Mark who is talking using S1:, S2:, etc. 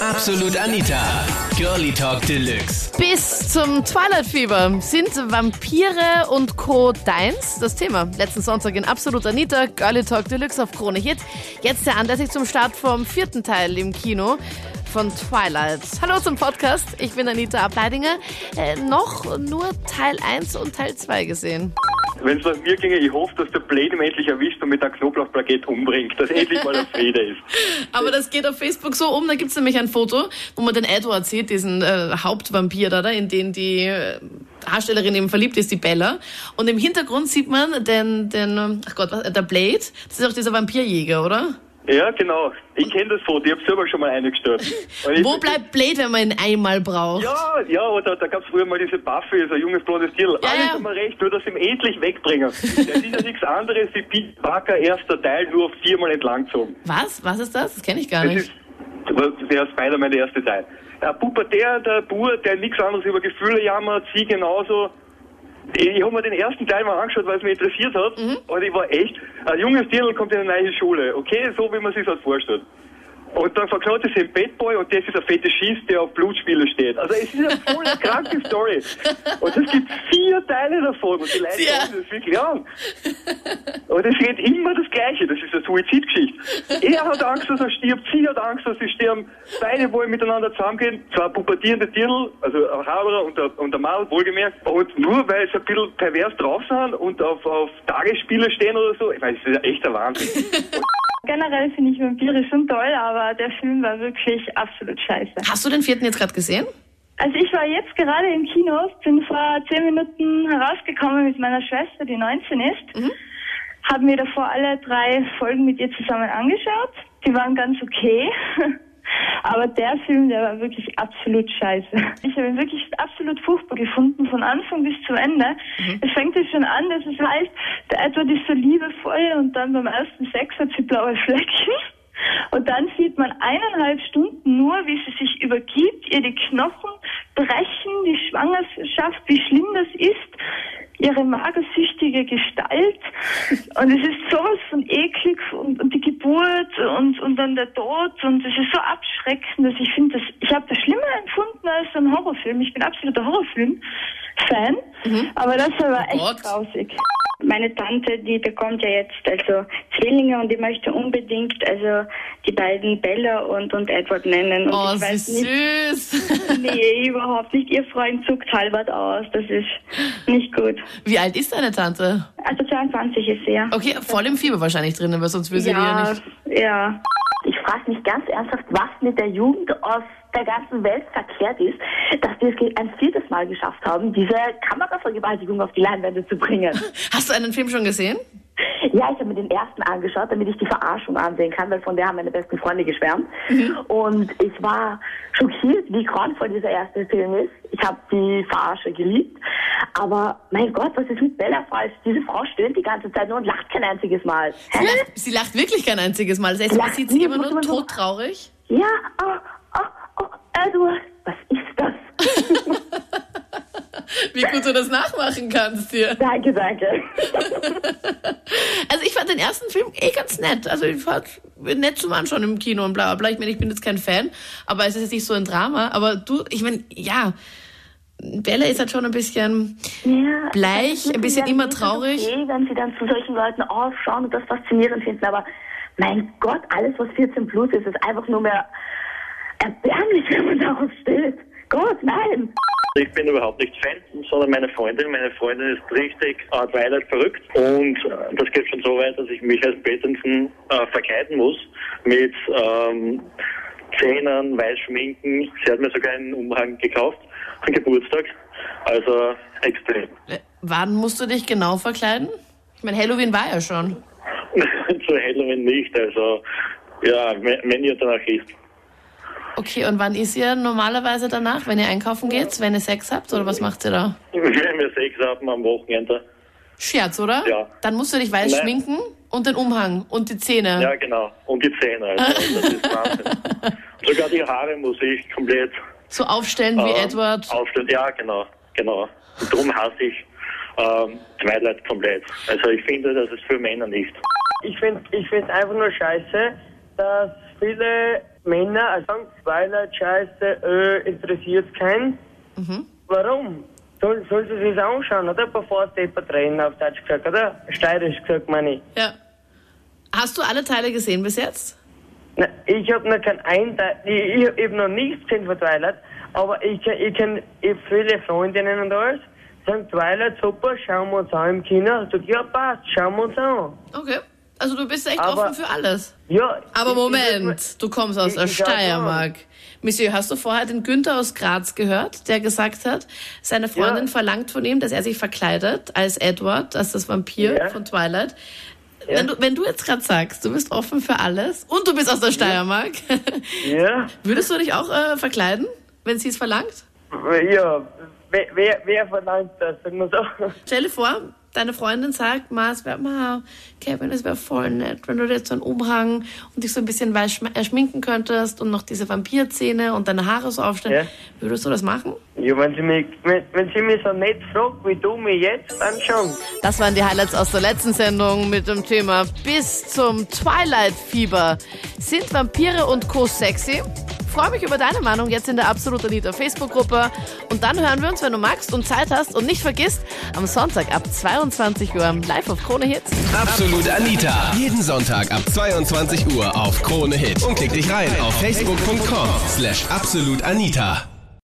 S1: Absolut Anita. Girlie Talk Deluxe.
S2: Bis zum Twilight-Fieber sind Vampire und Co. deins? Das Thema. Letzten Sonntag in Absolut Anita, Girlie Talk Deluxe auf Krone Hit. Jetzt ja anlässlich zum Start vom vierten Teil im Kino von Twilight. Hallo zum Podcast. Ich bin Anita Ableidinger. Äh, noch nur Teil 1 und Teil 2 gesehen.
S3: Wenn es nach mir ginge, ich hoffe, dass der Blade ihn endlich erwischt und mit einem Knoblauchplaket umbringt, dass endlich mal der Friede ist.
S2: Aber das geht auf Facebook so um, da gibt's nämlich ein Foto, wo man den Edward sieht, diesen äh, Hauptvampir da, in den die äh, Darstellerin eben verliebt ist, die Bella. Und im Hintergrund sieht man den, den ach Gott, der Blade, das ist auch dieser Vampirjäger, oder?
S3: Ja, genau. Ich kenne das Foto, ich habe selber schon mal ich-
S2: Wo bleibt Blade, wenn man ihn einmal braucht?
S3: Ja, ja, oder da gab es früher mal diese Buffy, so ein junges blondes Tier.
S2: Ja,
S3: Alles
S2: ja.
S3: haben wir recht, nur dass sie ihn endlich wegbringen. Das ist ja nichts anderes wie Pete Parker erster Teil nur auf viermal entlanggezogen.
S2: Was? Was ist das? Das kenne ich gar
S3: Das
S2: nicht.
S3: ist der Spider-Man der erste Teil. Ein Pubertär, der Bur, der nichts anderes über Gefühle jammert, sie genauso. Ich, habe mir den ersten Teil mal angeschaut, weil es mich interessiert hat. Und ich war echt, ein junges Dirndl kommt in eine neue Schule. Okay, so wie man sich das vorstellt. Und dann verknallt er sich im Bettboy und das ist ein Fetischist, der auf Blutspiele steht. Also es ist eine voll kranke Story. Und es gibt vier Teile davon und die Leute
S2: Ja.
S3: das wirklich an. Und es geht immer das Gleiche. Das ist eine Suizidgeschichte. Er hat Angst, dass er stirbt. Sie hat Angst, dass sie sterben. Beide wollen miteinander zusammengehen. Zwei pubertierende Dirndl, also ein Haberer und der, und der Mal, wohlgemerkt. Und nur weil sie ein bisschen pervers drauf sind und auf, auf Tagesspiele stehen oder so. Ich weiß, das ist ja echt der Wahnsinn.
S4: Generell finde ich Vampire schon toll, aber der Film war wirklich absolut scheiße.
S2: Hast du den vierten jetzt gerade gesehen?
S4: Also ich war jetzt gerade im Kino, bin vor zehn Minuten herausgekommen mit meiner Schwester, die 19 ist. Haben mir davor alle drei Folgen mit ihr zusammen angeschaut. Die waren ganz okay. Aber der Film, der war wirklich absolut scheiße. Ich habe ihn wirklich absolut furchtbar gefunden, von Anfang bis zum Ende. Es fängt ja schon an, dass es heißt, der Edward ist so liebevoll und dann beim ersten Sex hat sie blaue Flecken. Und dann sieht man eineinhalb Stunden nur, wie sie sich übergibt, ihr die Knochen brechen, die Schwangerschaft, wie schlimm das ist, ihre magersüchtige Gestalt. Und es ist sowas von eklig und, und die Geburt und, und dann der Tod und es ist so abschreckend, dass ich finde, ich habe das schlimmer empfunden als ein Horrorfilm. Ich bin absoluter Horrorfilm-Fan, aber das war echt
S2: Gott.
S4: grausig.
S5: Meine Tante, die bekommt ja jetzt also Zwillinge und die möchte unbedingt also die beiden Bella und, und Edward nennen. Und
S2: Oh,
S5: ich weiß nicht,
S2: süß.
S5: nee, überhaupt nicht. Ihr Freund zuckt halbert aus. Das ist nicht gut.
S2: Wie alt ist deine Tante?
S5: Also 22 ist sie ja.
S2: Okay, voll im Fieber wahrscheinlich drin, weil sonst würde sie ja
S5: Ja,
S2: nicht.
S5: Ja.
S6: Ich frage mich ganz ernsthaft, was mit der Jugend aus der ganzen Welt verkehrt ist, dass die es ein viertes Mal geschafft haben, diese Kameravergewaltigung auf die Leinwände zu bringen.
S2: Hast du einen Film schon gesehen?
S6: Ja, ich habe mir den ersten angeschaut, damit ich die Verarschung ansehen kann, weil von der haben meine besten Freunde geschwärmt.
S2: Mhm.
S6: Und ich war schockiert, wie grauenvoll dieser erste Film ist. Ich habe die Verarsche geliebt. Aber mein Gott, was ist mit Bella falsch? Diese Frau stöhnt die ganze Zeit nur und lacht kein einziges Mal.
S2: Sie lacht, sie lacht wirklich kein einziges Mal. Das heißt, man sieht sie
S6: nie,
S2: immer nur todtraurig.
S6: Ja, oh, oh, oh, Edward, was ist das?
S2: Wie gut du das nachmachen kannst hier.
S6: Danke, danke.
S2: Also ich fand den ersten Film eh ganz nett. Also ich fand nett zum Anschauen im Kino und bla bla bla. Ich meine, ich bin jetzt kein Fan, aber es ist jetzt nicht so ein Drama. Aber du, ich meine, ja, Bella ist halt schon ein bisschen
S6: Ja,
S2: bleich, ein bisschen immer traurig.
S6: Okay, wenn sie dann zu solchen Leuten aufschauen und das faszinierend finden, aber mein Gott, alles was 14 plus ist, ist einfach nur mehr erbärmlich, wenn man darauf steht. Gott, nein!
S7: Ich bin überhaupt nicht Fan, sondern meine Freundin. Meine Freundin ist richtig äh, Twilight verrückt und äh, das geht schon so weit, dass ich mich als Pattinson äh, verkleiden muss mit ähm, Zähnen, Weißschminken. Sie hat mir sogar einen Umhang gekauft an Geburtstag. Also extrem.
S2: Äh, Wann musst du dich genau verkleiden? Ich meine, Halloween war ja schon.
S7: Zu Halloween nicht. Also ja, wenn wenn ihr danach ist.
S2: Okay, und wann ist ihr normalerweise danach, wenn ihr einkaufen geht, wenn ihr Sex habt oder was macht ihr da?
S7: Wenn wir Sex haben am Wochenende.
S2: Scherz, oder?
S7: Ja.
S2: Dann musst du dich weiß
S7: Nein.
S2: schminken und den Umhang und die Zähne.
S7: Ja, genau. Und die Zähne. Also, das ist Wahnsinn. Sogar die Haare muss ich komplett
S2: So aufstellen wie
S7: äh,
S2: Edward.
S7: aufstellen. Ja, genau, genau. Und darum hasse ich ähm, Twilight komplett. Also ich finde, das ist für Männer nicht.
S8: Ich finde ich find einfach nur scheiße, dass viele Männer äh, sagen, Twilight Scheiße, äh, interessiert keinen. Warum? Sollen, sollen sie sich anschauen, oder? Bevor sie jemand reden, auf Deutsch gesagt, oder? Steirisch gesagt, meine ich.
S2: Ja. Hast du alle Teile gesehen bis jetzt?
S8: Na, ich habe noch kein Einteil, ich, ich habe noch nichts gesehen von Twilight, aber ich, ich kenne viele Freundinnen und alles, sagen Twilight super, schauen wir uns an im Kino. Ich sag, ja passt, schauen wir uns an.
S2: Okay. Also du bist echt
S8: Aber-
S2: offen für alles.
S8: Ja.
S2: Aber
S8: ich-
S2: Moment, du kommst aus
S8: ich-
S2: der Steiermark. Monsieur, hast du vorher den Günther aus Graz gehört, der gesagt hat, seine Freundin
S8: Ja.
S2: verlangt von ihm, dass er sich verkleidet als Edward, als das Vampir
S8: Ja.
S2: von Twilight. Wenn, du, wenn du jetzt gerade sagst, du bist offen für alles und du bist aus der Steiermark,
S8: Ja,
S2: würdest du dich auch äh, verkleiden, wenn sie es verlangt?
S8: ja. Wer, wer, wer verlangt das?
S2: Stell dir vor, deine Freundin sagt, Ma, es wäre, Ma, Kevin, es wäre voll nett, wenn du dir jetzt so einen Umhang und dich so ein bisschen weiß äh, schminken könntest und noch diese Vampirzähne und deine Haare so aufstellen.
S8: Ja.
S2: Würdest du das machen?
S8: Ja, wenn sie mich, wenn, wenn sie mich so nett fragt, wie du mich jetzt, dann schon.
S2: Das waren die Highlights aus der letzten Sendung mit dem Thema bis zum Twilight-Fieber. Sind Vampire und Co. sexy? Freue mich über deine Meinung jetzt in der Absolut Anita Facebook-Gruppe. Und dann hören wir uns, wenn du magst und Zeit hast. Und nicht vergisst, am Sonntag ab 22 Uhr live auf Krone Hits.
S1: Absolut Anita. Jeden Sonntag ab 22 Uhr auf Krone Hit. Und klick dich rein auf facebook.com slash absolutanita.